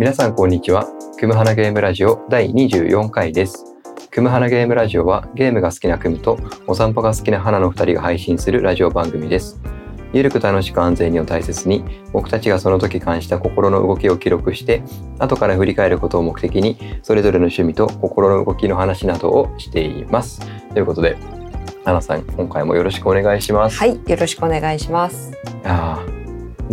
皆さんこんにちは。クムハナゲームラジオ第24回です。クムハナゲームラジオはゲームが好きなクムとお散歩が好きな花の2人が配信するラジオ番組です。ゆるく楽しく安全にを大切に僕たちがその時感じた心の動きを記録して後から振り返ることを目的にそれぞれの趣味と心の動きの話などをしています。ということで、花さん今回もよろしくお願いします。はい、よろしくお願いします。あー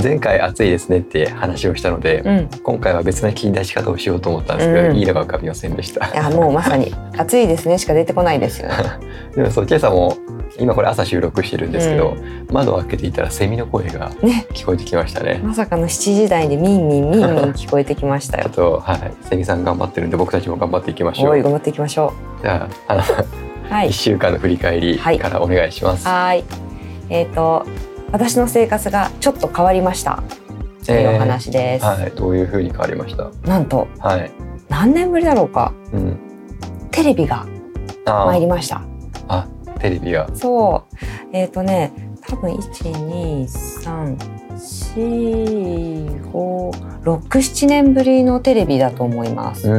前回暑いですねって話をしたので、うん、い今回は別な切り出し方をしようと思ったんですけど、うんいいのが浮かびませんでした。やもうまさに 暑いですねしか出てこないですよね。でもそう今朝も今これ朝収録してるんですけど、窓を開けていたらセミの声がね、聞こえてきましたね。まさかの7時台でミンミンミンミン聞こえてきましたよ。とはいセミさん頑張ってるんで僕たちも頑張っていきましょう。おい頑張っていきましょじゃああのう。はい一。週間の振り返りはいからお願いします。はーい。えっ、と私の生活がちょっと変わりましたというお話です。はいどういう風に変わりました？なんとはい。何年ぶりだろうかうん。テレビがあ参りました。あテレビがそう。えっ、とね多分1 2 3 4 5 6 7年ぶりのテレビだと思います。うー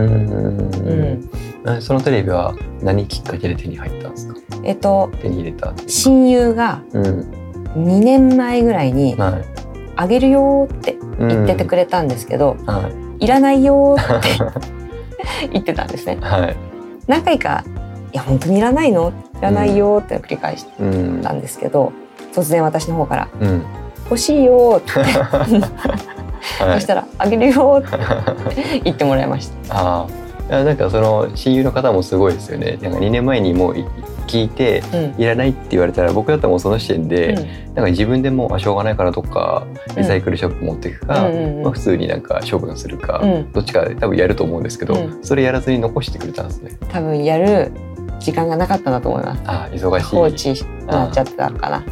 うんん。そのテレビは何きっかけで手に入ったんですか？えっ、と手に入れた。親友がうん。2年前ぐらいにはい。「あげるよ」って言っててくれたんですけどはい。「いらないよ」って 言ってたんですね。はい。何回か「いや本当にいらないの？いらないよ」って繰り返しうん。たんですけど突然私の方からうん。「欲しいよ」ってはい。そしたら「あげるよ」って 言ってもらいました。やなんかその親友の方もすごいですよね。なんか2年前にもうい聞いてうんいらないって言われたら僕だったらもうその時点で、なんか自分でもあしょうがないからどっかリサイクルショップ持っていくか、うんうんうんまあ、普通になんか処分するか、うんどっちか多分やると思うんですけど、うんそれやらずに残してくれたんですね。多分やる時間がなかったんだと思います。ああ忙しい。放置になっちゃってたのかな。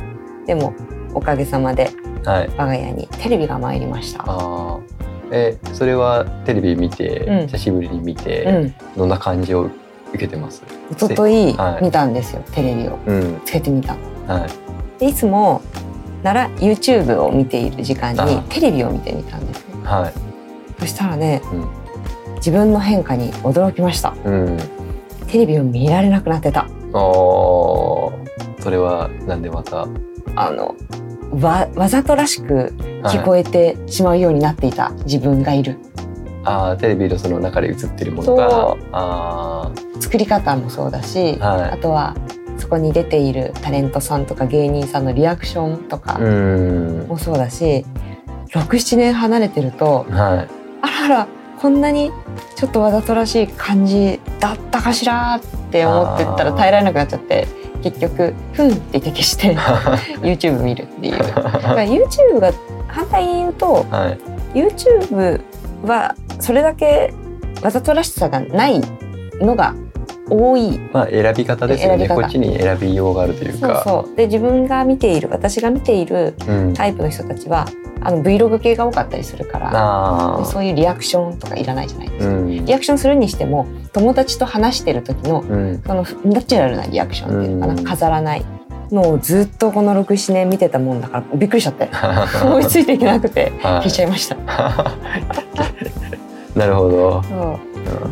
でもおかげさまではい。我が家にテレビが参りました。ああ。えそれはテレビ見て、うん久しぶりに見うて、ん。どんな感じを受けてます？一昨日はい見たんですよ、テレビをうん。つけてみた。はい。でいつもなら YouTube を見ている時間にあテレビを見てみたんですね。はい。そしたらね、うん自分の変化に驚きました。うん。テレビを見られなくなってた。ああ。それはなんでまた？あのわわざとらしく聞こえてしまうようになっていた自分がいる。ああテレビのその中で映ってるものが。あ作り方もそうだし、あはい。あとはそこに出ているタレントさんとか芸人さんのリアクションとかうん。もそうだし、67年離れてるとはい。あらあらこんなにちょっとわざとらしい感じだったかしらって思ってったら耐えられなくなっちゃって結局ふんって言って消して YouTube 見るっていう。だから YouTube が反対に言うとはい。YouTube はそれだけわざとらしさがないのが多い。まあ選び方ですよね。こっちに選びようがあるというそうかそう。で自分が見ている私が見ているうん。タイプの人たちはあの Vlog 系が多かったりするからあそういうリアクションとかいらないじゃないですか、あうん。リアクションするにしても友達と話してる時のうん。そのナチュラルなリアクションっていうのかな、うん。飾らないのをずっとこの67年見てたもんだからびっくりしちゃって。追いついていけなくてはい。ちゃいました。なるほど。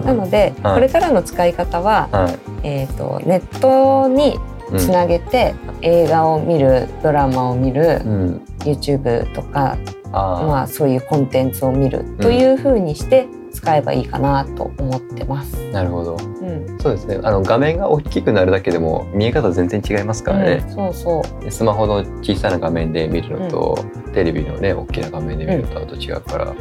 なので、はい。これからの使い方は、はい。えー、とネットにうん。つなげて、映画を見るドラマを見る、うん。YouTube とか、まあ、そういうコンテンツを見るという風にして使えばいいかなと思ってます。なるほど。うん。そうですね。あの画面が大きくなるだけでも見え方全然違いますからね、うんそうそう。でスマホの小さな画面で見るのと、テレビのね大きな画面で見るのとあと違うから、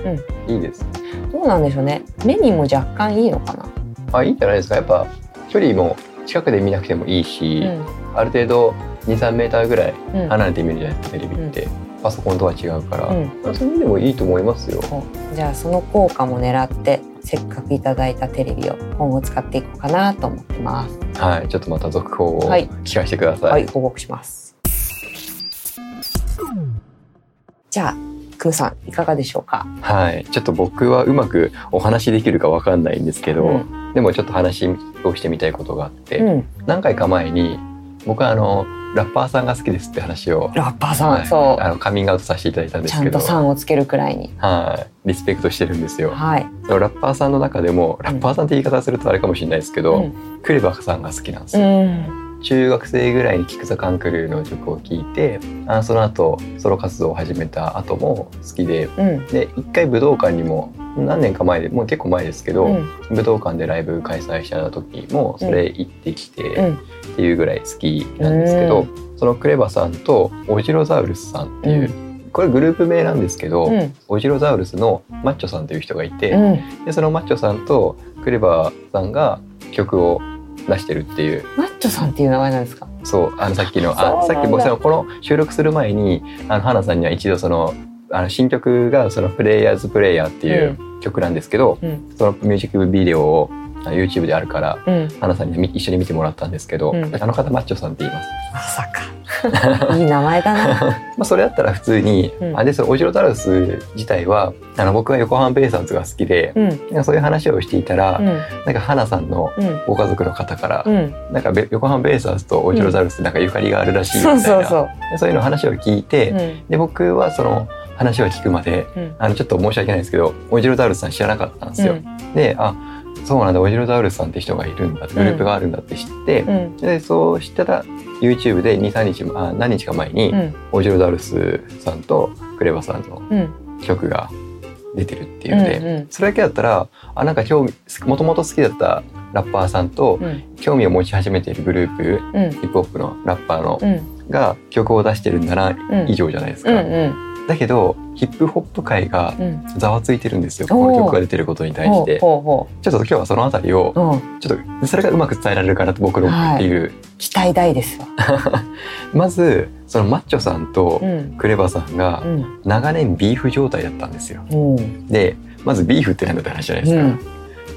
いいですどうなんでしょうね。目にも若干いいのかな。あいいんじゃないですか。やっぱ距離も近くで見なくてもいいし、ある程度23メーターぐらいうん。うん離れて見るじゃないですかテレビって、パソコンとは違うから、うんまあそういう意味でもいいと思いますよ。じゃあその効果も狙ってせっかくいただいたテレビを今後使っていこうかなと思ってます。はい、ちょっとまた続報をはい聞かせてください。はい、報告します。じゃあ、クムさんいかがでしょうか？はい、ちょっと僕はうまくお話しできるかわかんないんですけど、うんでもちょっと話をしてみたいことがあって、うん、何回か前に僕はあのラッパーさんが好きですって話を、ラッパーさん、はいそう。あのカミングアウトさせていただいたんですけど。ちゃんと、さんをつけるくらいに。はい、リスペクトしてるんですよ。はい、ラッパーさんの中でもラッパーさんって言い方するとあれかもしれないですけど、うん。クレバさんが好きなんですうよ。ん中学生ぐらいにキック・ザ・カンクルーの曲を聴いてあその後ソロ活動を始めた後も好きでうん。で一回武道館にも何年か前でもう結構前ですけど、うん。武道館でライブ開催した時もそれ行ってきてうん。っていうぐらい好きなんですけど、うそのクレバさんとオジロザウルスさんっていう、これグループ名なんですけど、うん。オジロザウルスのマッチョさんという人がいて、うん。でそのマッチョさんとクレバさんが曲を出してるっていう。マッチョさんっていう名前なんですか？そうあのさっきのあさっき僕そのこの収録する前にあの花さんには一度そのあの新曲がその「プレイヤーズプレイヤー」っていう曲なんですけど、うん。そのミュージックビデオをあ YouTube であるからうん。花さんにみ一緒に見てもらったんですけど、うん。あの方マッチョさんって言います。まさか。いい名前だな。まあそれだったら普通に、うん。あでそのオジロタラウス自体はあの僕は横浜ベイサーズが好きで、うん。そういう話をしていたら、うん。なんか花さんのうん。ご家族の方から、うん。なんかべ横浜ベイサーズとオジロザウルスなんかゆかりがあるらしいみたそいうな、そうそうでそういうの話を聞いて、うん。で僕はその話を聞くまでうん。あのちょっと申し訳ないですけどオジロザウルスさん知らなかったんですよ。うん。であそうなんだオジロザウルスさんって人がいるんだグループがあるんだって知って、うん。でそうしたら YouTube で23日あ何日か前に、うん。オジロザウルスさんとクレバさんのうん。曲が出てるっていうので、うんそれだけだったらあなんか興味もともと好きだったラッパーさんとうん。興味を持ち始めているグループうん。ヒップホップのラッパーのうん。が曲を出してるんだなうん。以上じゃないですか、うんうんだけどヒップホップ界がうん。ざわついてるんですよ。おー。この曲が出てることに対して。ちょっと今日はそのあたりをううん。ちょっとそれがうまく伝えられるかなと僕の思っている、期待大ですわ。まずそのマッチョさんとうん。クレバさんがうん。長年ビーフ状態だったんですよ。うんでまずビーフって何だって話じゃないですか、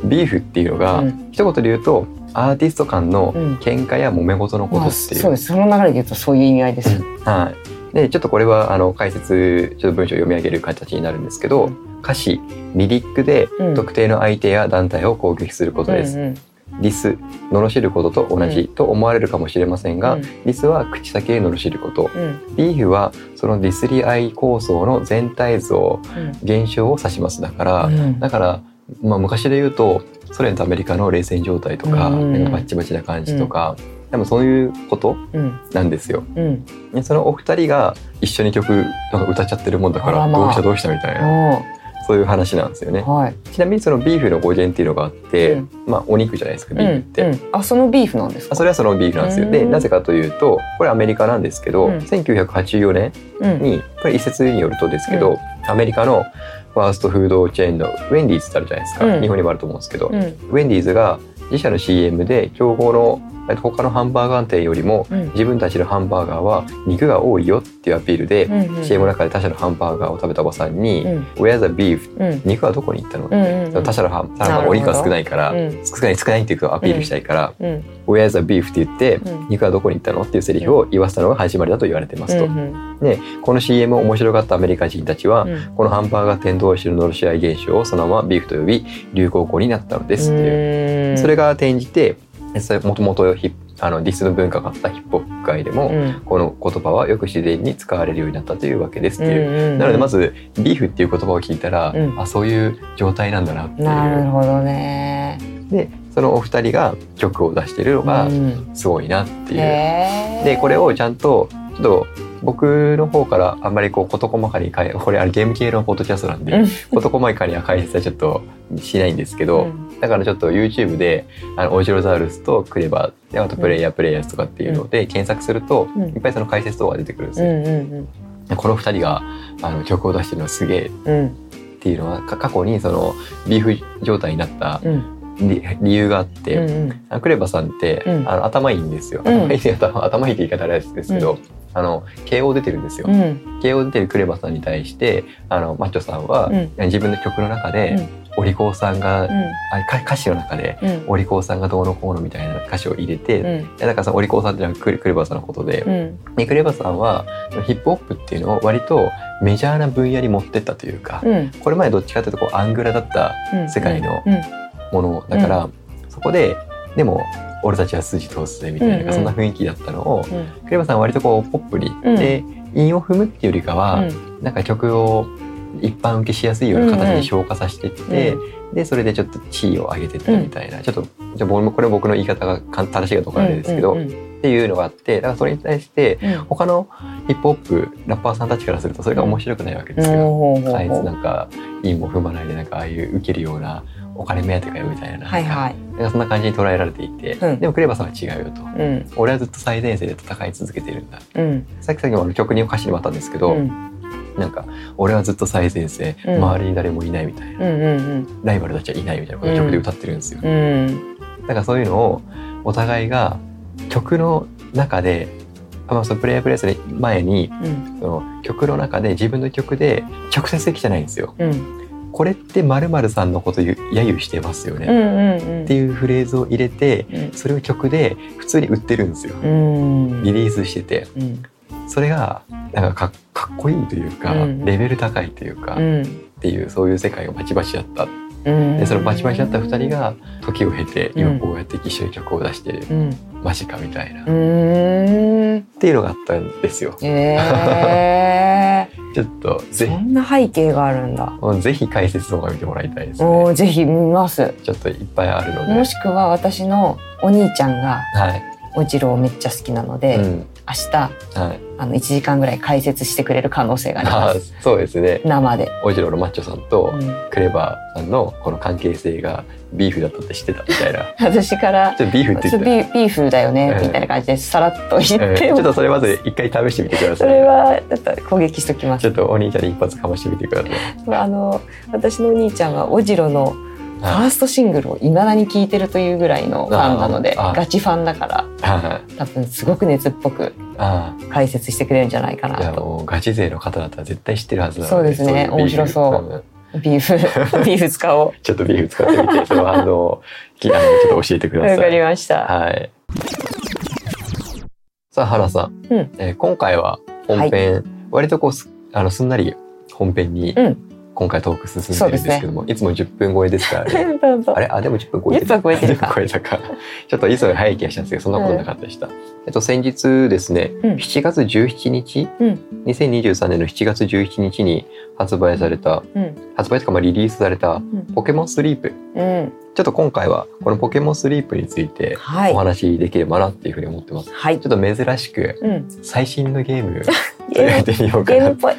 ビーフっていうのが、うん。一言で言うとアーティスト間のうん。喧嘩や揉め事のことまあっていう、そうです。その流れで言うとそういう意味合いです。よはい、でちょっとこれはあの解説ちょっと文章を読み上げる形になるんですけど、うん。歌詞リリックでうん。特定の相手や団体を攻撃することです、うんディス罵ることと同じと思われるかもしれませんが、うん。ディスは口先で罵ること。うん。ビーフはそのディスり合い構想の全体像現象を指します。だから、うん。だから、まあ、昔で言うとソ連とアメリカの冷戦状態とか,、うん。なんかバッチバチな感じとか、多分そういうことうん。なんですよ。うん。でそのお二人が一緒に曲なんか歌っちゃってるもんだからどうしたどうしたみたいなおそういう話なんですよね。はい。ちなみにそのビーフの語源っていうのがあって、うん。まあお肉じゃないですかビーフって。うん。うんあそのビーフなんですか？あそれはそのビーフなんですよ。でうん。なぜかというとこれアメリカなんですけど、うん。1984年うん。にこれ一説によるとですけど、アメリカのファーストフードチェーンのウェンディーズってあるじゃないですか、うん。日本にもあると思うんですけど、うん。ウェンディーズが自社の CM で競合のえっと他のハンバーガー店よりもうん。自分たちのハンバーガーは肉が多いよっていうアピールで、うんうん CM の中で他社のハンバーガーを食べたおばさんにうん「Where's the beef?」うん。肉はどこに行ったの、うんうんうん。他社のハンバーガーお肉が少ないから、うん。少ない少ないっていうかアピールしたいからうん「Where's the beef?」って言って、うん。肉はどこに行ったのっていうセリフを言わせたのが始まりだと言われてますと。うんでこの CM を面白がったアメリカ人たちは、うん。このハンバーガー店同士の罵し合い現象をそのままビーフと呼び流行語になったのですっていう、うん。それが転じてもともとあのディスの文化があったヒップホップ界でも、うん。この言葉はよく自然に使われるようになったというわけですっていう。うんうんなのでまずビーフっていう言葉を聞いたら、うん。あそういう状態なんだなっていう。なるほどね。でそのお二人が曲を出してるのがうん。すごいなっていう。へー。でこれをちゃんとちょっと僕の方からあんまりこう事細かにこれあれゲーム系のポッドキャストなんで、うん。事細かには解説はちょっとしないんですけど、うんだからちょっと YouTube であのオジロザウルスとクレバーであとプレイヤープレイヤーズとかっていうので検索すると、うん。いっぱいその解説動画が出てくるんですうよ。んうん。この二人があの曲を出してるのはすげえうんっていうのはか過去にそのビーフ状態になったうん理理由があって、うんうん。クレバさんって、うん。あの頭いいんですよ。うん。頭いい頭頭いいって言い方あれですけど、あの慶応出てるんですよ。うん。慶応出てるクレバさんに対してあのマッチョさんは、うん。自分の曲の中で、お利口さんが、あか歌詞の中で、うん。お利口さんがどうのこうのみたいな歌詞を入れて、うん。だからそのお利口さんっていうのはクレバさんのことで、うん。でクレバさんはヒップホップっていうのを割とメジャーな分野に持ってったというか、うん。これまでどっちかというとこうアングラだったうん。世界のうんものだから、そこででも俺たちは筋通すぜみたいな、うんうん。そんな雰囲気だったのをうん。クレバさんは割とこうポップに、うん。で韻を踏むっていうよりかは、うん。なんか曲を一般受けしやすいような形に消化させてって、うでそれでちょっと地位を上げてったみたいな、ちょっとじゃこれ僕の言い方がか正しいかどうかあれですけど、うんうんっていうのがあってだからそれに対してうん。他のヒップホップラッパーさんたちからするとそれが面白くないわけですよ。あいつなんか韻も踏まないでなんかああいう受けるようなお金目当てかよみたいな,、はいはい。なんかそんな感じに捉えられていて、うん。でもクレバさんは違うよと。うん。俺はずっと最前線で戦い続けてるんだ。うん。さっきさっきもあの曲に歌詞にもあったんですけど、うん。なんか俺はずっと最前線、うん。周りに誰もいないみたいな、うんうんライバルたちはいないみたいなことを曲で歌ってるんですよ、うん。うんだからそういうのをお互いが曲の中であまあそのプレイヤープレイスの前にうんその曲の中で自分の曲で直接的じゃないんですようんこれって〇〇さんのこと揶揄してますよね、うんうんっていうフレーズを入れてうん。それを曲で普通に売ってるんですよ、うん。リリースしてて。うん。それがなんかかかっこいいというか、うん。レベル高いというか、っうん。ていうそういう世界がバチバチだったう。んでそのバチバチだった2人が時を経てうん今こうやって一緒に曲を出してる、うん。マジかみたいな、うっーんていうのがあったんですよ。え ちょっとー、ぜそんな背景があるんだ。ひぜひ解説動画見てもらいたいですね。おーぜひ見ます。ちょっといっぱいあるので。もしくは私のお兄ちゃんがはい、おじろうめっちゃ好きなので、うん明日はい、あの1時間ぐらい解説してくれる可能性があります。そうですね。生で。おじろのマッチョさんとうん。クレバーさんのこの関係性がビーフだったって知ってたみたいな。私からちょっとビーフって言って。ビーフだよねうんみたいな感じでさらっと言ってえーちょっも、とそれまず一回試してみてください。それはちょっと攻撃しときます。ちょっ。とお兄ちゃんに一発かましてみてください。あの私のお兄ちゃんはおじろのファはいーストシングルをいまだに聴いてるというぐらいのファンなのでガチファンだからはい多分すごく熱っぽくあ解説してくれるんじゃないかなと。ガチ勢の方だったら絶対知ってるはずなのそうですね。面白そう。んビーフ ビーフ使おう。ちょっとビーフ使ってみてその反応をきあのちょっと教えてください。わかりました。はい。さあ原さん、うん。えー今回は本編、割とこうすあのすんなり本編にうん今回トーク進んでるんですけども、いつも10分超えですからね。あれ？あ、でも10分超えて10分超えてるか10分超えたか。ちょっといつも早い気がしたんですけど、そんなことなかったでした。えっと、先日ですね、うん。7月17日、うん。2023年の7月17日に発売された、うん。発売とかまあリリースされたうん。ポケモンスリープ。うん。ちょっと今回はこのポケモンスリープについてはい。お話しできればなっていうふうに思ってます。はい。ちょっと珍しくうん。最新のゲーム ゲームやっ てみようかなゲームっぽい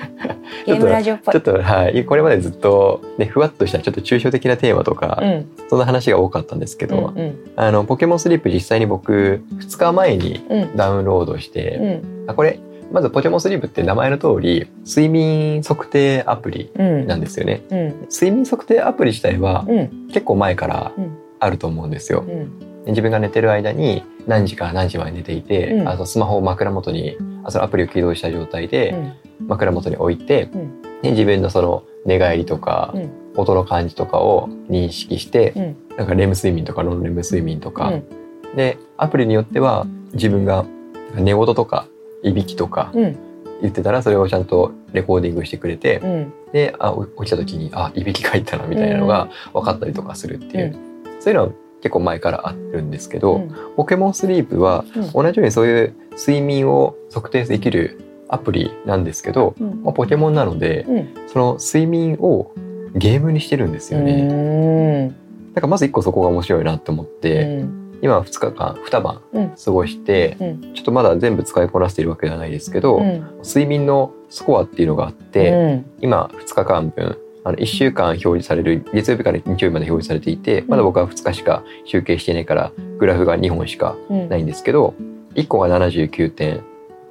ゲームラジオっぽい。ちょっとはい。これまでずっとねふわっとしたちょっと抽象的なテーマとか、うん。そんな話が多かったんですけど、うんうん。あのポケモンスリープ実際に僕2日前にうん。ダウンロードしうて、ん。あこれまずポケモンスリープって名前の通り睡眠測定アプリうん。なんですよね。うん。睡眠測定アプリ自体はうん。結構前からうん。あると思うんですよ。うん。自分が寝てる間に何時から何時まで寝ていて、うん。あのスマホを枕元にあそのアプリを起動した状態で枕元に置いて、うん。で自分のその寝返りとか、うん。音の感じとかを認識して、うん。なんかレム睡眠とかノンレム睡眠とか、うんでアプリによっては自分が寝言とかいびきとかうん。言ってたらそれをちゃんとレコーディングしてくれて、うん。であお起きた時にあいびきかいたなみたいなのが分かったりとかするっていう、そういうのは結構前からあるんですけど、うん。ポケモンスリープはうん。同じようにそういう睡眠を測定できるアプリなんですけど、うん。まあ、ポケモンなのでうん。その睡眠をゲームにしてるんですよね。うん。なんかまず一個そこが面白いなって思って、うん。今2日間2晩うん。過ごして、うん。ちょっとまだ全部使いこなしているわけではないですけど、うん。睡眠のスコアっていうのがあって、うん。今2日間分あの1週間表示される月曜日から日曜日まで表示されていて、まだ僕は2日しか集計してないからグラフが2本しかうん。ないんですけど1個が79点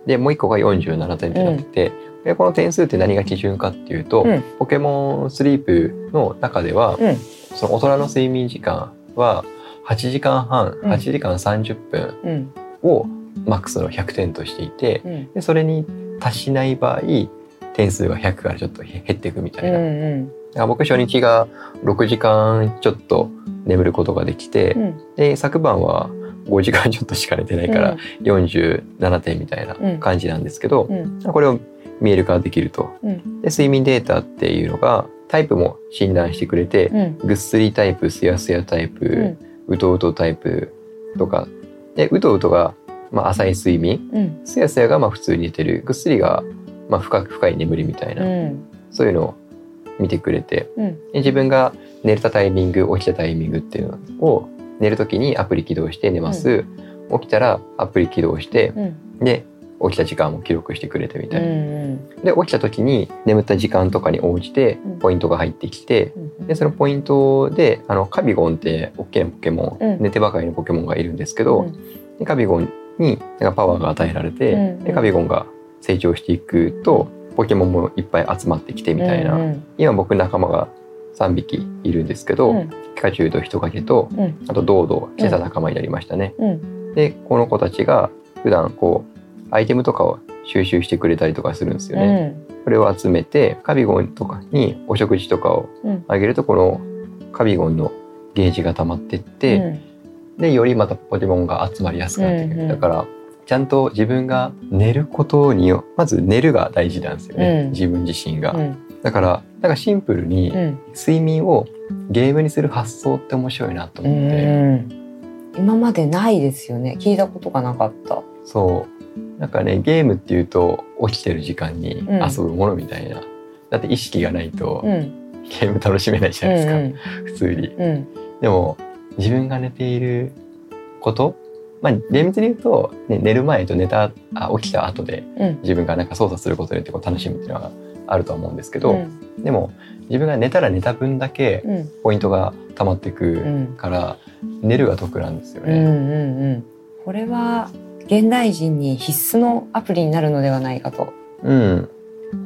でもう1個が47点ってなってて、でこの点数って何が基準かっていうと、うん。ポケモンスリープの中では、うん。その大人の睡眠時間は8時間半うん。8時間30分うんをマックスの100点としていてうん。でそれに達しない場合点数が100からちょっと減っていくみたいな。うんだから僕初日が6時間ちょっと眠ることができて、うん。で昨晩は5時間ちょっとしか寝てないから47点みたいな感じなんですけど、うん。これを見える化できると。うん。で睡眠データっていうのがタイプも診断してくれて、うん。ぐっすりタイプすやすやタイプ、うとうとタイプとか。でうとうとが、まあ、浅い睡眠。うん。すやすやがまあ普通に寝てる。ぐっすりが、まあ、深く深い眠りみたいな、うん。そういうのを見てくれて。うん。で自分が寝れたタイミング起きたタイミングっていうのを寝る時にアプリ起動して寝ます、起きたらアプリ起動してうん。で起きた時間も記録してくれてみたういな。んで起きた時に眠った時間とかに応じてうん。ポイントが入ってきて、うんでそのポイントであのカビゴンって大きなポケモン、うん。寝てばかりのポケモンがいるんですけど、うん。でカビゴンになんかパワーが与えられて、うんでカビゴンが成長していくとポケモンもいっぱい集まってきてみたいな、うん。今僕仲間が3匹いるんですけど、うん。ピカチュウとヒトカゲとうん。あとドード今朝仲間になりましたね。うん。でこの子たちが普段こうアイテムとかを収集してくれたりとかするんですよね。これを集めてカビゴンとかにお食事とかをうん。あげるとこのカビゴンのゲージが溜まってって、うん。でよりまたポケモンが集まりやすくなってくる、だからちゃんと自分が寝ることによまず寝るが大事なんですよね、うん。自分自身が、うんだからなんかシンプルにうん。睡眠をゲームにする発想って面白いなとう思って、ん。今までないですよね。聞いたことがなかった。そう。なんかねゲームっていうと起きてる時間にうん。遊ぶものみたいな、だって意識がないとうん。ゲーム楽しめないじゃないですか、普通に。うん。でも自分が寝ていることまあ厳密に言うと、ね、寝る前と寝たあ起きた後でうん。自分がなんか操作することによってこう楽しむっていうのがあるとは思うんですけど、うんでも自分が寝たら寝た分だけうんポイントが溜まってうくんから、寝るが得なんですよね。うんうんうんこれは現代人に必須のアプリになるのではないかとうん、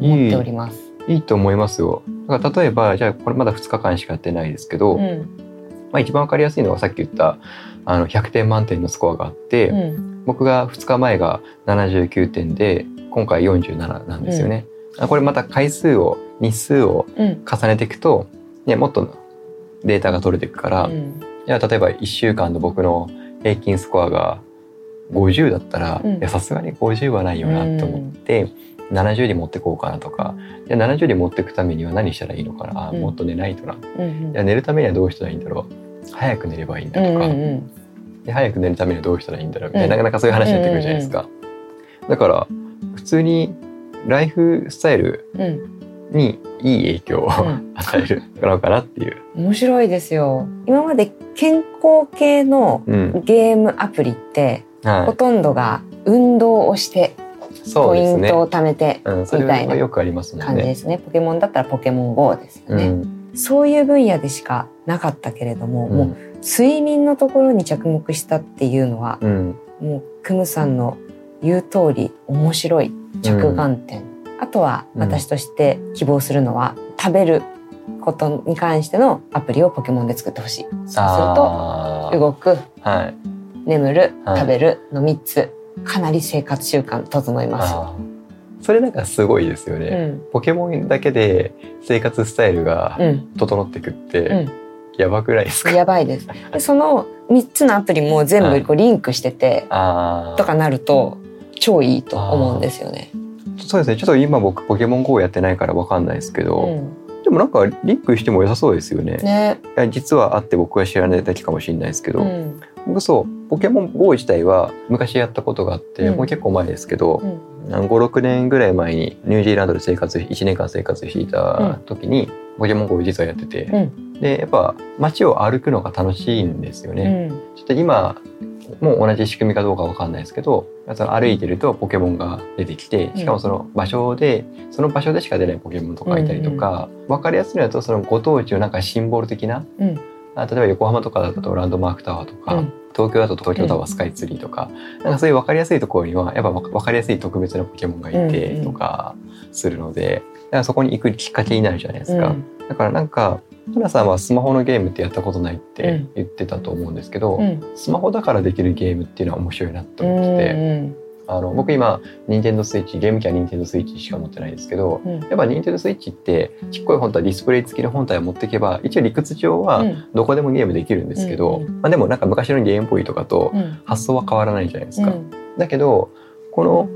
思っております。いいと思いますよ。だから例えばじゃあこれまだ2日間しかやってないですけど、うんまあ、一番わかりやすいのはさっき言ったあの100点満点のスコアがあって、うん僕が2日前が79点で今回47なんですよね。あこれまた回数を日数をうん。重ねていくと、ね、もっとデータが取れていくから、うん。じゃあ例えば1週間の僕の平均スコアが50だったらうん。いやさすがに50はないよなと思って、70に持ってこうかなとかじゃあ70に持っていくためには何したらいいのかな、あうん。もっと寝ないとな。うんいや寝るためにはどうしたらいいんだろう？早く寝ればいいんだとか、うんで早く寝るためにはどうしたらいいんだろう？みたいな、うん。なかなかそういう話になってくるじゃないですか。だから普通にライフスタイルにいい影響を、ん与えるのかなっていう。面白いですよ。今まで健康系のうん、ゲームアプリってほはとんどが運動をしてい、そうポイント。を貯めてみたいな。感じですね。ポケモンだったらポケモン GO ですよね。うん、そういう分野でしかなかったけれども、うんもう睡眠のところに着目したっていうのは、うん、もうクムさんの言う通り面白い着眼点、あとはうん。私として希望するのは、食べることに関してのアプリをポケモンで作ってほしい。そうすると動くはい。眠るはい。食べるの3つかなり生活習慣整います。それなんかすごいですよね。うん。ポケモンだけで生活スタイルがうん。整ってくって、うん。やばくないですか？やばいです。でその3つのアプリも全部こうリンクしてて。とかなると超いいと思うんですよね。そうですね。ちょっと今僕ポケモン GO やってないからわかんないですけど、うん。でもなんかリンクしても良さそうですよね。ね、いや実はあって僕が知らないだけかもしれないですけど、うん。僕そうポケモン GO 自体は昔やったことがあって、うん。もう結構前ですけど、うん。56年ぐらい前にニュージーランドで生活1年間生活していた時に、ポケモン GO 実はやってて、うん。でやっぱ街を歩くのが楽しいんですようね。ん。ちょっと今もう同じ仕組みかどうかわかんないですけどその歩いてるとポケモンが出てきてしかもその場所で、その場所でしか出ないポケモンとかいたりとか、分かりやすいのだとそのご当地のなんかシンボル的なうん。あ例えば横浜とかだとランドマークタワーとか、うん。東京だと東京タワースカイツリーとか、なんかそういう分かりやすいところにはやっぱ分かりやすい特別なポケモンがいてとかするので、だからそこに行くきっかけになるじゃないですか。うん。だからなんか花さんはスマホのゲームってやったことないって言ってたと思うんですけど、うん。スマホだからできるゲームっていうのは面白いなと思ってて、うんあの僕今任天堂スイッチゲーム機は任天堂スイッチしか持ってないですけどうん。やっぱ任天堂スイッチってちっこい本体ディスプレイ付きの本体を持っていけば一応理屈上はうん。どこでもゲームできるんですけど、うんうん。まあ、でもなんか昔のゲームボーイとかとうん。発想は変わらないじゃないですか。うん。だけどこの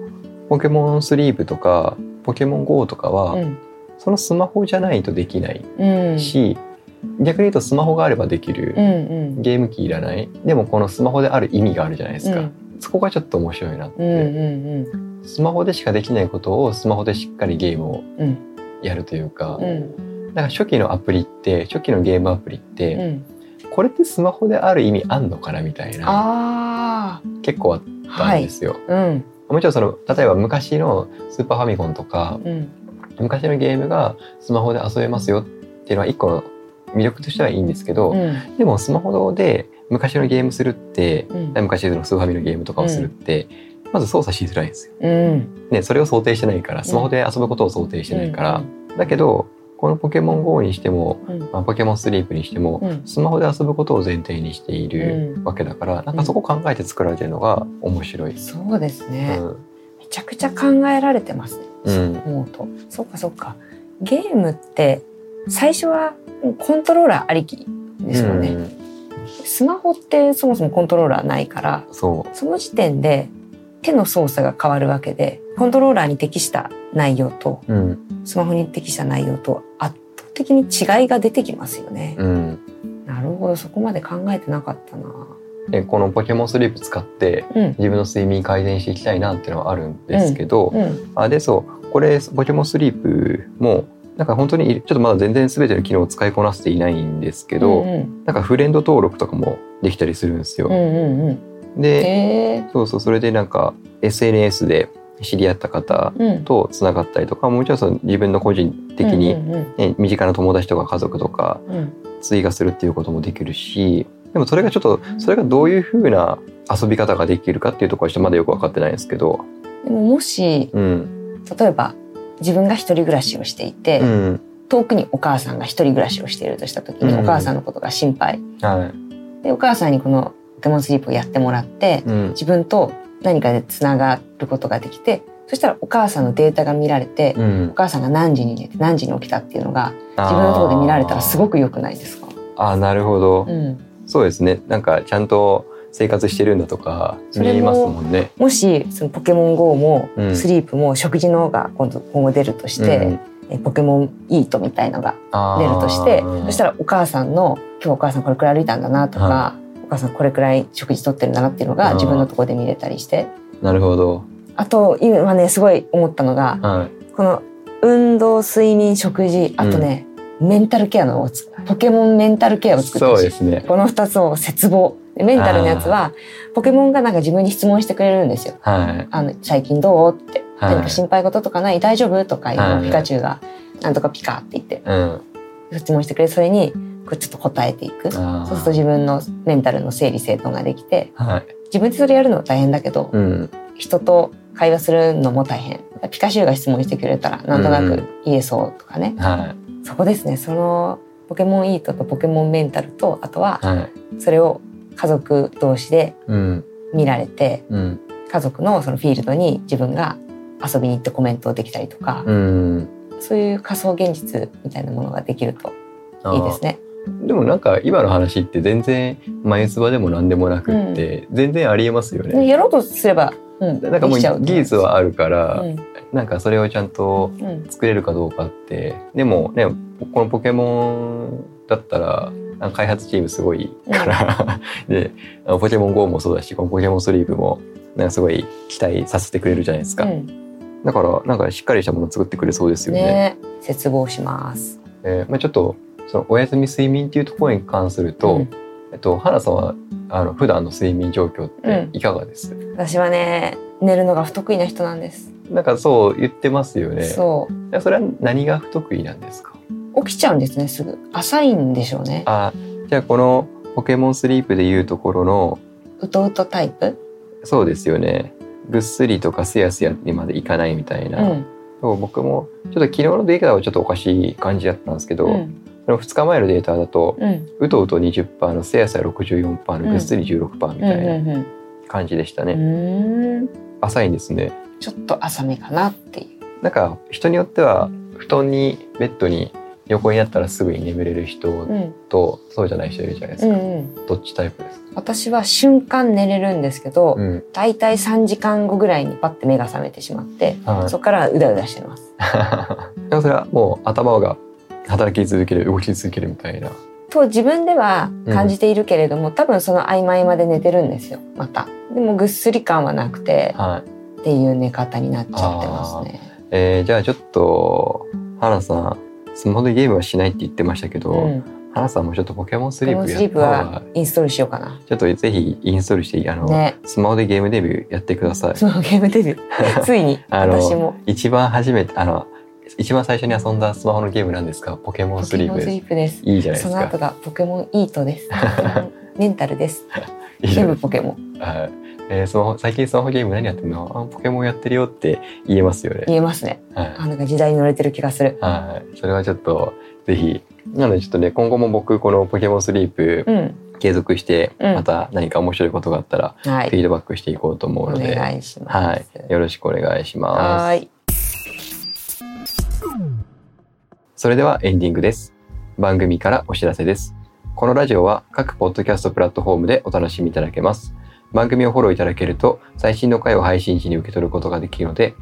ポケモンスリープとかポケモン GO とかは、うんそのスマホじゃないとできないうん。し、逆に言うとスマホがあればできる、うんうん。ゲーム機いらない。でもこのスマホである意味があるじゃないですか、うん。そこがちょっと面白いなって、うんうんスマホでしかできないことをスマホでしっかりゲームをうん。やるというか、うん。なんか初期のアプリって初期のゲームアプリって、うん。これってスマホである意味あんのかなみたいなあ結構あったんですよ。うん。もちろんその例えば昔のスーパーファミコンとかうん昔のゲームがスマホで遊べますよっていうのは一個の魅力としてはいいんですけど、うん。でもスマホで昔のゲームするって、うん。昔のスーファミのゲームとかをするって、まず操作しづらいんですよ。うん。ね、それを想定してないからスマホで遊ぶことを想定してないから、だけどこのポケモン GO にしても、うん。まあ、ポケモンスリープにしても、うん。スマホで遊ぶことを前提にしているうん。わけだから、なんかそこ考えて作られてるのが面白い。そうですね、うんめちゃくちゃ考えられてます。ね、うん。思うと。そっかそっか。ゲームって最初はもうコントローラーありきですよね、うん。スマホってそもそもコントローラーないからそその時点で手の操作が変わるわけでコントローラーに適した内容とう。うん。スマホに適した内容と圧倒的に違いが出てきますよね、うん。なるほど。そこまで考えてなかったなで、このポケモンスリープ使って、うん。自分の睡眠改善していきたいなっていうのはあるんですけど、うん。あでそう。これポケモンスリープもなんか本当にちょっとまだ全然全ての機能を使いこなせていないんですけど、うんうん。なんかフレンド登録とかもできたりするんですよ。うんうんうん。で、そうそうそれでなんか SNS で知り合った方うん。とつながったりとかもちろんその自分の個人的に、うんうんね身近な友達とか家族とかうんうん。追加するっていうこともできるしでもそれがちょっとそれがどういう風な遊び方ができるかっていうところはちょっとまだよく分かってないんですけど、でももしうん。例えば自分が一人暮らしをしていて、うん。遠くにお母さんが一人暮らしをしているとした時に、うん。お母さんのことが心配。はい。でお母さんにこのポケモンスリープをやってもらってうん。自分と何かでつながることができてそしたらお母さんのデータが見られて、うん。お母さんが何時に寝て何時に起きたっていうのが自分のところで見られたらすごく良くないですか、あーなるほど、うん、そうですね。なんかちゃんと生活してるんだとか見えますもんね。もしそのポケモン GO もうん。スリープも食事のが今度今後出るとして、うんえポケモンイートみたいのが出るとしてそしたらお母さんの今日お母さんこれくらい歩いたんだなとか、はお母さんこれくらい食事とってるんだなっていうのが自分のところで見れたりして。なるほど、あと今ねすごい思ったのがはい、この運動睡眠食事あとね、メンタルケアのポケモンメンタルケアを作ってほしい。そうですね。この2つを切望。でメンタルのやつはポケモンがなんか自分に質問してくれるんですよ。はい、あの最近どう？って。はい何か心配事とかない大丈夫？とかいうピカチュウがなんとかピカって言って。うん、質問してくれる？それにこうちょっと答えていく。そうすると自分のメンタルの整理整頓ができてはい、自分でそれやるのは大変だけど、うん、人と会話するのも大変ピカチュウが質問してくれたらなんとなく言えそうとかね、はい、そこですね。そのポケモンイートとポケモンメンタルとあとははい、それを家族同士でうん、見られてうん、家族のそのフィールドに自分が遊びに行ってコメントできたりとか、うん。そういう仮想現実みたいなものができるといいですね。でもなんか今の話って全然眉唾でも何でもなくって、全然ありえますよでね。やろうとすれば、うん、なんかもう技術はあるから、うん。なんかそれをちゃんとうん。作れるかどうかって。でもねこのポケモンだったら開発チームすごいから、であのポケモン GO もそうだしこのポケモンスリープもなんかすごい期待させてくれるじゃないですか、うん。だからなんかしっかりしたものを作ってくれそうですよね。ね。絶望します。えーまあ、ちょっとそのお休み睡眠っていうところに関すると、うんえっと、花さんはあの普段の睡眠状況っていかがです、私はね寝るのが不得意な人なんです。なんかそう言ってますよね。そう。それは何が不得意なんですか？起きちゃうんですねすぐ。浅いんでしょうね。あじゃあこのポケモンスリープでいうところのうとうとタイプ？そうですよね。ぐっすりとかすやすやにまでいかないみたいな、うん。僕もちょっと昨日のデータはちょっとおかしい感じだったんですけど、うんその2日前のデータだとうん。うとうと20%のすやすや64%のぐっすり16%みうんたいなうん感じでしたね、うんうん浅いんですね。ちょっと浅めかなっていう。なんか人によっては布団にベッドに横になったらすぐに眠れる人うん。とそうじゃない人いるじゃないですか、うんうん、どっちタイプですか、私は瞬間寝れるんですけど、うん。だいたい3時間後ぐらいにパッて目が覚めてしまって、はい。そこからうだうだしてます。それはもう頭が働き続ける動き続けるみたいな。と自分では感じているけれども、多分その合間合間で寝てるんですよ。また。でもぐっすり感はなくてはい。っていう寝方になっちゃってますね。えーじゃあちょっと花さんスマホでゲームはしないって言ってましたけど、うん。花さんもちょっとポケモンスリープやったはインストールしようかな。ちょっとぜひインストールしてあの、ね。スマホでゲームデビューやってください。そのゲームデビュー。ついに私も。一番初めてあの一番最初に遊んだスマホのゲームなんですか？ポケモンススリープです。リープです。いいじゃないですか。その後がポケモンイートです。メンタルです。全部ポケモン。はい。えースマホ最近スマホゲーム何やってるの？あポケモンやってるよって言えますよね。言えますね。はい。あなんか時代に乗れてる気がする。はい。それはちょっとぜひなのでちょっとね今後も僕このポケモンスリープうん。継続してうん。また何か面白いことがあったらはい。フィードバックしていこうと思うおので、願いします。はい、よろしくお願いします。それではエンディングです。番組からお知らせです。このラジオは各ポッドキャストプラットフォームでお楽しみいただけます。番組をフォローいただけると最新の回を配信時に受け取ることができるので、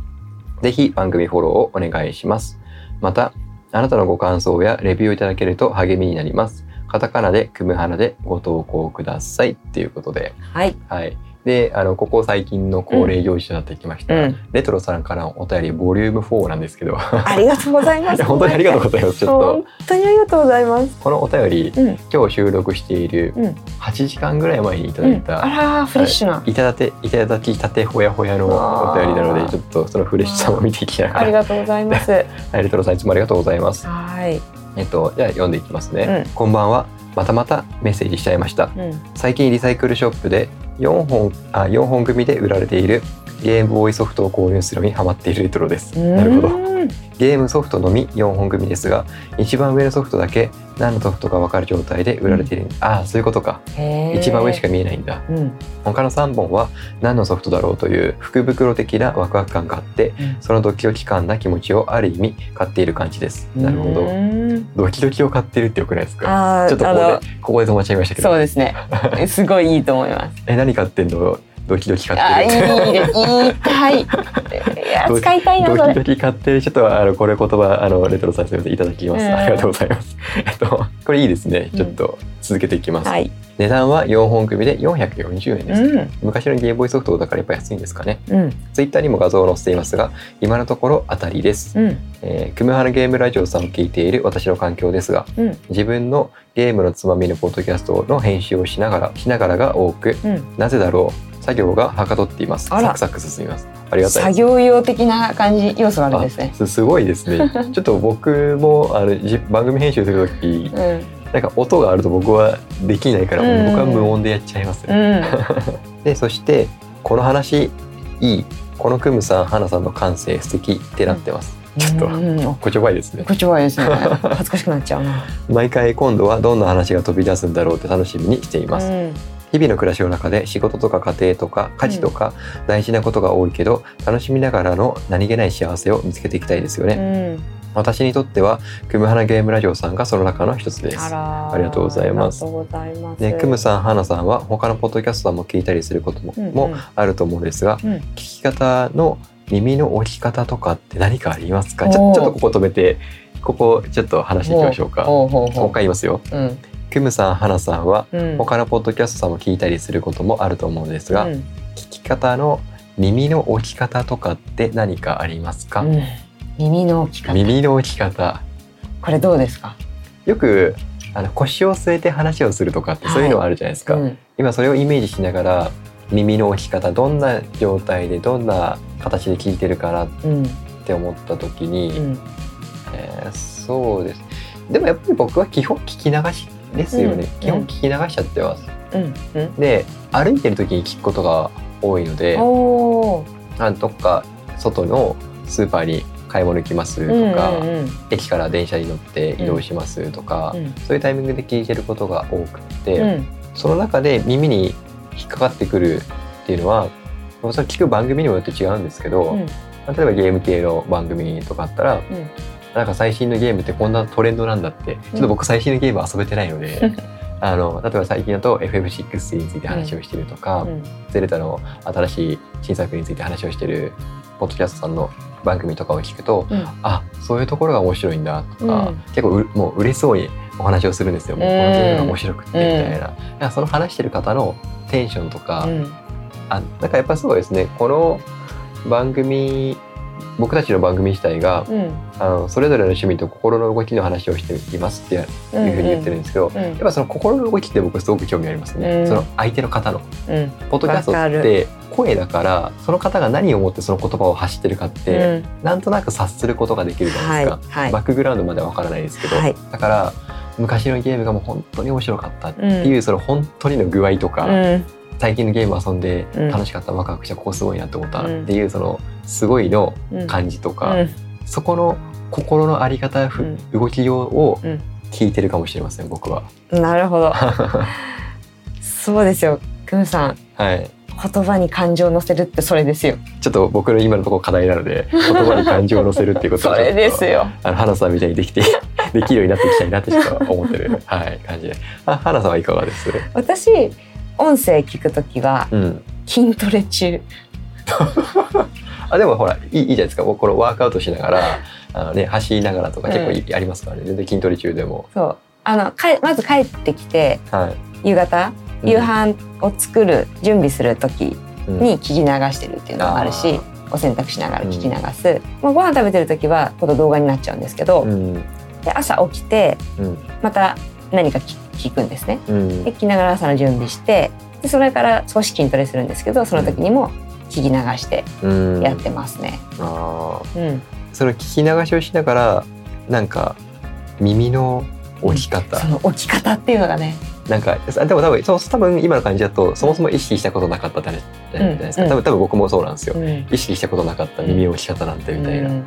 ぜひ番組フォローをお願いします。また、あなたのご感想やレビューをいただけると励みになります。カタカナでクムハナでご投稿くださいっていうことで、はいはい。で、あの、ここ最近の恒例行事となってきました、うん。レトロさんからのお便りボリューム4なんですけど、ありがとうございます。本当にありがとうございます。ちょっ本当にありがとうございます。と、このお便り、うん。今日収録しているうん。8時間ぐらい前にいただうん。あいた、らーフレッシュな。いただて、いただきたてほやほやのお便りなので、ちょっとそのフレッシュさを見ていきながら、ありがとうございます。はいレトロさんいつもありがとうございます。はい。えっと、じゃあ読んでいきますね。うん。こんばんは。またまたメッセージしちゃいました。うん。最近リサイクルショップで4本あ4本組で売られているゲームボーイソフトを購入するのにハマっているレトロです。なるほど。うんゲームソフトのみ4本組ですが一番上のソフトだけ何のソフトか分かる状態で売られている、ああそういうことか。一番上しか見えないんだ。うん。他の3本は何のソフトだろうという福袋的なワクワク感があってそのドキドキ感な気持ちをある意味買っている感じです。なるほど。うん。ドキドキを買ってるってよくないですか？ちょっとここでここで止まっちゃいましたけど。そうですね。すごいいいと思います。え何買ってんの？ドキドキ買あってるいいです。言いたい。いや使いたいなそれ。ドキドキ買ってるちょっとあのこれ言葉あのレトロさんすみませんいただきます、うん。ありがとうございます。えっとこれいいですね。ちょっと続けていきます、はい。値段は4本組で440円です、うん。昔のゲームボーイソフトだからやっぱ安いんですかね。うん。ツイッターにも画像を載せていますが今のところ当たりです、うん。えー、クムハラゲームラジオさんを聞いている私の環境ですがうん。自分のゲームのつまみのポッドキャストの編集をしながらしながらが多くうん。なぜだろう？作業がはかどっています。サクサク進みます。ありがたい。作業用的な感じ要素があるんですね。あすすごいですね。ちょっと僕もあのじ番組編集する時うん。なんか音があると僕はできないから、うん。僕は無音でやっちゃいますうね、ん。でそしてこの話いいこのクムさん花さんの感性素敵ってなってます、ちょっとこちょばいですね。こっちはいいですね。恥ずかしくなっちゃうな。毎回今度はどんな話が飛び出すんだろうって楽しみにしています、うん日々の暮らしの中で仕事とか家庭とか家事とか大事なことが多いけど、楽しみながらの何気ない幸せを見つけていきたいですよね、うん。私にとってはクムハナゲームラジオさんがその中の一つです。ありがとうございます。ありがとうございます。でクムさん花さんは他のポッドキャストも聞いたりすることも,、うんうん。もあると思うんですがうん。聞き方の耳の置き方とかって何かありますか？ちょちょっとここ止めてここちょっと話していきましょうか。もう一回言いますよ。ううんクムさん花さんはうん。他のポッドキャストさんも聞いたりすることもあると思うんですが、うん。聞き方の耳の置き方とかって何かありますか、うん。耳の置き方。耳の置き方。これどうですか？よくあの腰を据えて話をするとかってそういうのはあるじゃないですか、うん。今それをイメージしながら耳の置き方どんな状態でどんな形で聞いてるかなっうん。て思った時に、うん。えーそうです。でもやっぱり僕は基本聞き流しですよね、うん。基本聞き流しちゃってます、うん。うん。で歩いてる時に聞くことが多いのでおー。あどっか外のスーパーに買い物行きますとか、うんうん駅から電車に乗って移動しますとか、うん。そういうタイミングで聞いてることが多くって、うん。その中で耳に引っかかってくるっていうのはそれ聞く番組にもよって違うんですけど、うん。まあ例えばゲーム系の番組とかあったらうんなんか最新のゲームってこんなトレンドなんだって。ちょっと僕最新のゲーム遊べてないので、あの例えば最近だと FF6 について話をしてるとか、うん。ゼルダの新しい新作について話をしてるポッドキャストさんの番組とかを聞くとうん。あそういうところが面白いんだとか、うん。結構うもう嬉しそうにお話をするんですよ、もうこのゲームが面白くってみたいな,、だからその話してる方のテンションとか、うん。あなんかやっぱそうですね。この番組僕たちの番組自体がうん。あのそれぞれの趣味と心の動きの話をしていますっていうふうに言ってるんですけど、うん。やっぱその心の動きって僕すごく興味ありますね、うん。その相手の方のうん。ポッドキャストって声だからその方が何を思ってその言葉を発してるかって、なんとなく察することができるじゃないですか、はいバックグラウンドまではわからないですけど、はい。だから昔のゲームがもう本当に面白かったっていう、その本当にの具合とか、うん最近のゲーム遊んでうん。楽しかった、ワクワクしたここすごいなって思ったうんっていうそのすごいのうん感じとか、うん。そこの心のあり方、動きようをうん聞いてるかもしれません僕は。なるほど。そうですよクムさん。はい。言葉に感情を乗せるってそれですよ。ちょっと僕の今のところ課題なので言葉に感情を乗せるっていうこと そをちょっとれですよあの花さんみたいにできてできるようになっていきたいなってちょっと思ってる、はい、感じで。あ花さんはいかがです？私音声聞くときはうん。筋トレ中。あでもほらいいいいじゃないですか。僕これワークアウトしながらあの、ね、走りながらとか結構いありますからね。全然筋トレ中でも、そう。あのかえまず帰ってきてはい。夕方うん。夕飯を作る準備する時うん。に聞き流してるっていうのもあるし、お洗濯しながら聞き流す、まあ、ご飯食べてる時はこの動画になっちゃうんですけど、うん。で朝起きてうん。また何か聞聞くんですね。うん。で聞きながら朝の準備してでそれから少し筋トレするんですけどその時にも聞き流してうん。やってますね。あー。うん、その聞き流しをしながらなんか耳の置き方、その置き方っていうのがね、なんかあでも多分そう多分今の感じだとそもそも意識したことなかったって話じゃないですか、うん。多分多分僕もそうなんですよ、うん。意識したことなかった耳の置き方なんてみたいな、うん。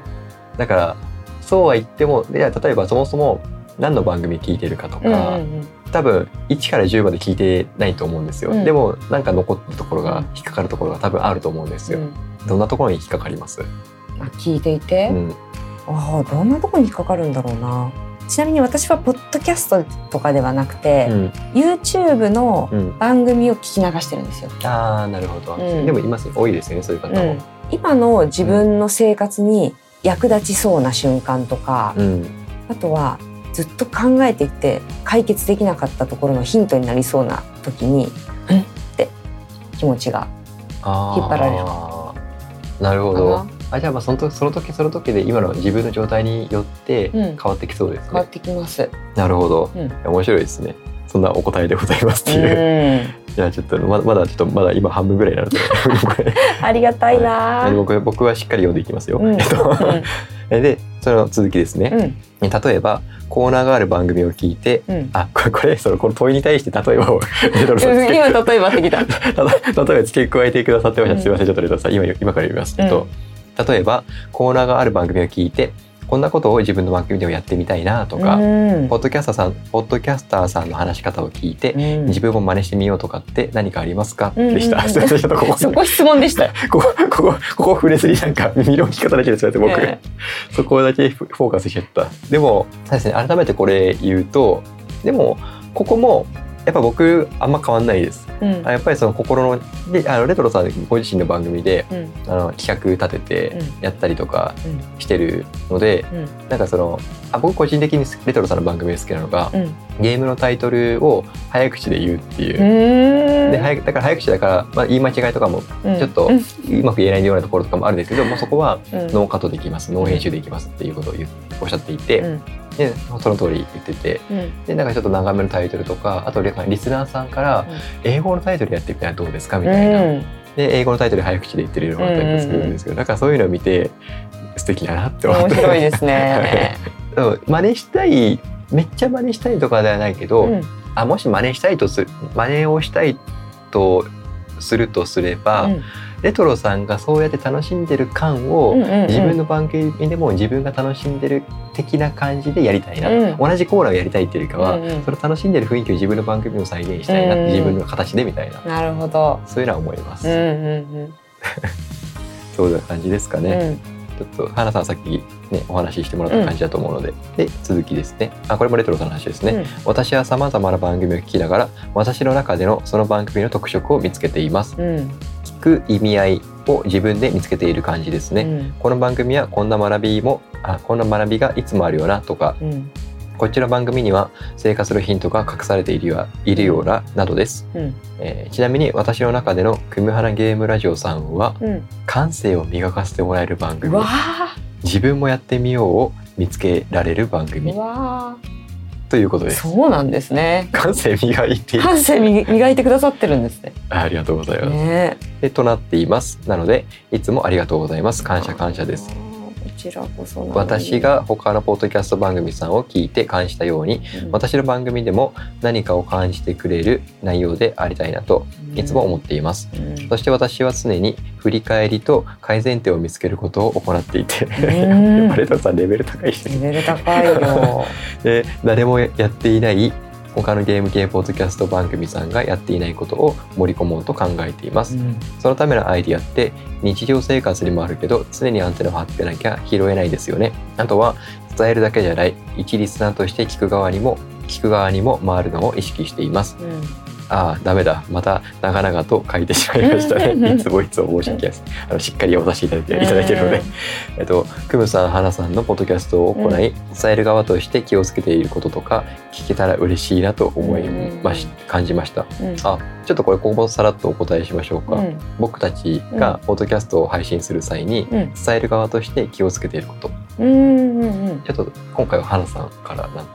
だからそうは言ってもいや例えばそもそも何の番組聞いてるかとか、うんうん多分1から10まで聞いてないと思うんですよ、うん。でもなんか残ったところが引っかかるところが多分あると思うんですよ、うん。どんなところに引っかかります、あ聞いていて、うん。ああどんなとこに引っかかるんだろうな。ちなみに私はポッドキャストとかではなくて、うん。YouTube のうん、番組を聞き流してるんですよ。ああなるほど、うん。でもいます多いですよねそういう方も。うん、今の自分の生活に役立ちそうな瞬間とか、うん。あとはずっと考えていて解決できなかったところのヒントになりそうな時に「ん?」って気持ちが引っ張られる。なるほど。あじゃあまあその時その時その時で今の自分の状態によってうん。変わってきそうですね。変わっ、てきます。なるほど、うん。面白いですね。そんなお答えでございますっていう、うん。じゃあちょっとまだまだちょっとまだ今半分ぐらいなので ありがたいな。ー。僕僕はしっかり読んでいきますよ、うん。えっとうん。でその続きですね、うん。例えばコーナーがある番組を聞いてうん。あこれこれそのこの問いに対して例えばを 今例えばってきた。例えば付け加えてくださってました、すみませんちょっとレトロさん今今から読みます、えっと例えばコーナーがある番組を聞いてこんなことを自分の番組でもやってみたいなとか、うん。ポッドキャスターさんポッドキャスターさんの話し方を聞いて、うん。自分も真似してみようとかって何かありますか、うんでした。すみませんちょっとここ。そこ質問でした。ここここここ触れずになんか耳の置き方だけですよって僕、え。そこだけフォーカスしちゃった。でもそうですね。改めてこれ言うとでもここもやっぱ僕あんま変わんないです。うん。あやっぱりその心のであのレトロさんご自身の番組でうん。あの企画立ててうん。やったりとかうん。してるので、うん。なんかそのあ僕個人的にレトロさんの番組で好きなのが、うん。ゲームのタイトルを早口で言うっていう。うんで早くだから早口だから、まあ、言い間違いとかもうん。ちょっとうまく言えないようなところとかもあるんですけどもうそこはうん。ノーカットできます。ノー編集できますっていうことをおっしゃっていて、うんでその通り言ってて。うん。でなんかちょっと長めのタイトルとかあとリリスナーさんから英語のタイトルやってみたらどうですかみたいな、うん。で英語のタイトル早口で言ってるのがあったりもするんですけど、だからそういうのを見て素敵だなって思って面白いですね。真似したいめっちゃ真似したいとかではないけど、うん。あもし真似したいとする真似をしたいとするとすれば、うんレトロさんがそうやって楽しんでる感を、うんうんうん。自分の番組でも自分が楽しんでる的な感じでやりたいな、うん。同じコーナーをやりたいっていうよりかは、うんうん。それを楽しんでる雰囲気を自分の番組でも再現したいなうんうん自分の形でみたいな。なるほど。そういうのは思います、うんうんそういう感じですかうん。ね、ちょっと花さんさっきねお話ししてもらった感じだと思うので、で続きですね。あこれもレトロさんの話ですね、うん。私はさまざまな番組を聞きながら私の中でのその番組の特色を見つけています。うく意味合いを自分で見つけている感じですね。うん。この番組はこんな学びもあこんな学びがいつもあるよなとかうん。こっちの番組には生活のヒントが隠されているよいるようななどです、うん。えーちなみに私の中での「クムハナゲームラジオ」さんはうん。感性を磨かせてもらえる番組。自分もやってみようを見つけられる番組ということあです。そうなんですね。感性磨いて。感性み磨いてくださってるんですね。ありがとうございます、ね。でとなっています。なのでいつもありがとうございます。感謝感謝ですちらこそ私が他のポッドキャスト番組さんを聞いて感じたようにうん。私の番組でも何かを感じてくれる内容でありたいなといつも思っています、うん。そして私は常に振り返りと改善点を見つけることを行っていてん。パレットさんレベル高いねレベル高いよ。で誰もやっていない他のゲーム系ポッドキャスト番組さんがやっていないことを盛り込もうと考えています、うん。そのためのアイディアって日常生活にもあるけど常にアンテナを張ってなきゃ拾えないですよね。あとは伝えるだけじゃない。一リスナーとして聞く側にも聞く側にも回るのを意識していますああダメだ。また長々と書いてしまいましたね。いつもいつも申し訳ないです。あのしっかり読まさせていただいていただいているので、えっと、クムさん、花さんのポッドキャストを行い、うん。伝える側として気をつけていることとか聞けたら嬉しいなと思いまし、感じました。うん。あちょっとこれここもさらっとお答えしましょうか、うん。僕たちがポッドキャストを配信する際にうん。伝える側として気をつけていること。ちょっと今回は花さんからなん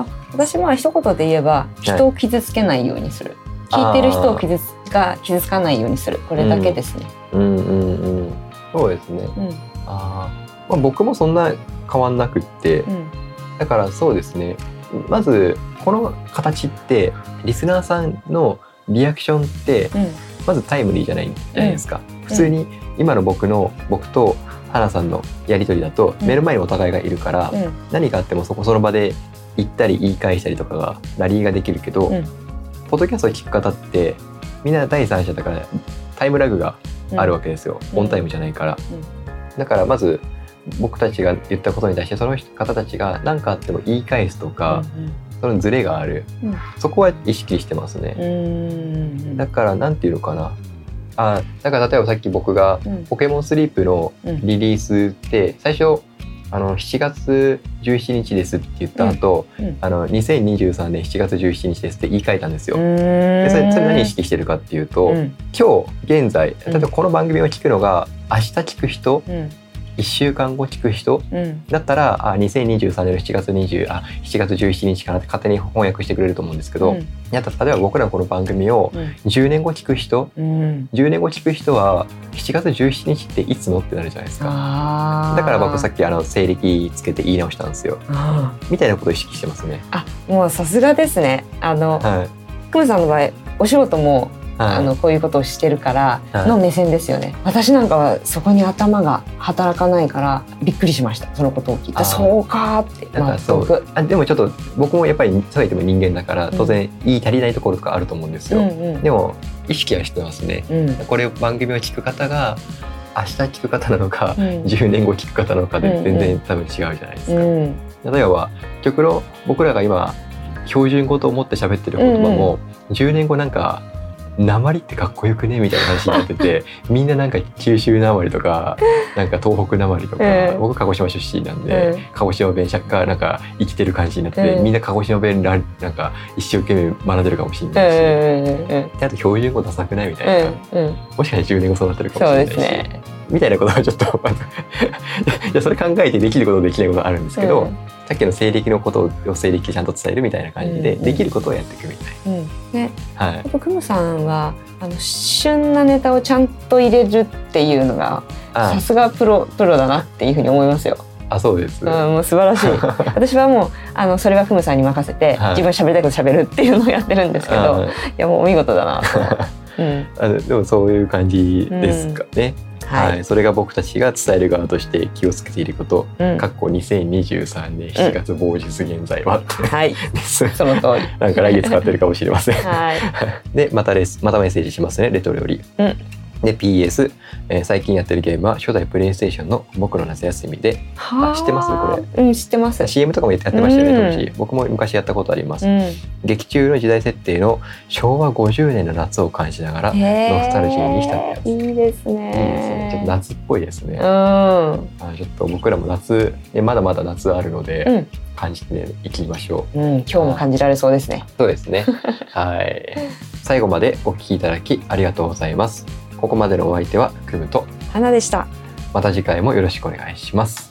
あ私は一言で言えば人を傷つけないようにする、聞いてる人を傷つが傷つかないようにする。これだけですね。うんうんうんそうですね。うん。あー、まあ、僕もそんな変わんなくって、うん。だからそうですね。まずこの形ってリスナーさんのリアクションってうん。まずタイムリーじゃないじゃないですか、普通に今の僕の僕と花さんのやり取りだとうん。目の前にお互いがいるから、うん。何があってもそこその場で言ったり言い返したりとかがラリーができるけど、うん。ポッドキャストを聞く方ってみんな第三者だからタイムラグがあるわけですよ、うん。オンタイムじゃないから、だからまず僕たちが言ったことに対してその方たちが何かあっても言い返すとか、そのズレがある、うん。そこは意識してますね、うんうんだからなんていうのかな。あだから例えばさっき僕がうん。ポケモンスリープのうんリリースって最初あの7月17日ですって言った後、うん。うん。あの2023年7月17日ですって言い換えたんですよ。うん。でそれそれ何意識してるかっていうと、うん。今日現在うん例えばこの番組を聞くのが明日聞く人うん1週間後聞く人うんだったらあ2023年の7月20あ7月17日かなって勝手に翻訳してくれると思うんですけど、やったら例えば僕らのこの番組をうん10年後聞く人うん10年後聞く人は7月17日っていつのってなるじゃないですか。だから僕さっきあの西暦つけて言い直したんですよ。あみたいなことを意識してますね。あもうさすがですねあのはい。クムさんの場合お仕事もはい、あのこういうことをしてるからはい。の目線ですよね、私なんかはそこに頭が働かないからびっくりしました。そのことを聞いて。そうかーって。だからそう。あでもちょっと僕もやっぱりそうは言っても人間だから当然言い足りないところとかあると思うんですよ。うんうん。でも意識はしてますね。うん。これ番組を聞く方が明日聞く方なのか、うん。10年後聞く方なのかでうん全然多分違うじゃないですか。うん。例えば極論僕らが今標準語と思って喋ってる言葉も、10年後なんか鉛ってかっこよくね？みたいな話になってて みんななんか九州鉛とかなんか東北鉛とか、うん僕鹿児島出身なんで、うん鹿児島弁がなんか生きてる感じになってて、うんみんな鹿児島弁らなんか一生懸命学んでるかもしれないし、うんうんであと標準語ダサくない？みたいな、もしかしたら10年後そうなってるかもしれないし、みたいなことはちょっと いやそれ考えてできることできないことあるんですけど、うんさっきの西暦のことを西暦ちゃんと伝えるみたいな感じで、うんできることをやっていくみたいうんねな。はいやっぱクムさんはあの旬なネタをちゃんと入れるっていうのがあさすがプロプロだなっていうふうに思いますよ。あそうです。うん、もう素晴らしい。私はもうあのそれはクムさんに任せて、はい自分喋りたいこと喋るっていうのをやってるんですけど、あいやもうお見事だなと。うん、あのでもそういう感じですかね、は、はい。い、それが僕たちが伝える側として気をつけていること、うん。かっこ2023年7月某日現在は、はい。その通り。なんか来月使ってるかもしれません。はい、でまたですまたメッセージしますね。レトロより。うんで PS、えー最近やってるゲームは初代プレイステーションの僕の夏休みで。はあ。知ってます？これ。うん知ってます。CM とかもやってましたよねうん。当時。僕も昔やったことあります、うん。劇中の時代設定の昭和50年の夏を感じながら、いいノスタルジーに浸るやついいですですね。ねちょっと夏っぽいですね、うん。あちょっと僕らも夏ねまだまだ夏あるので、うん。感じていきましょう。うん今日も感じられそうですね。そうですね。はい。最後までお聞きいただきありがとうございますここまでのお相手はクムと花でした。また次回もよろしくお願いします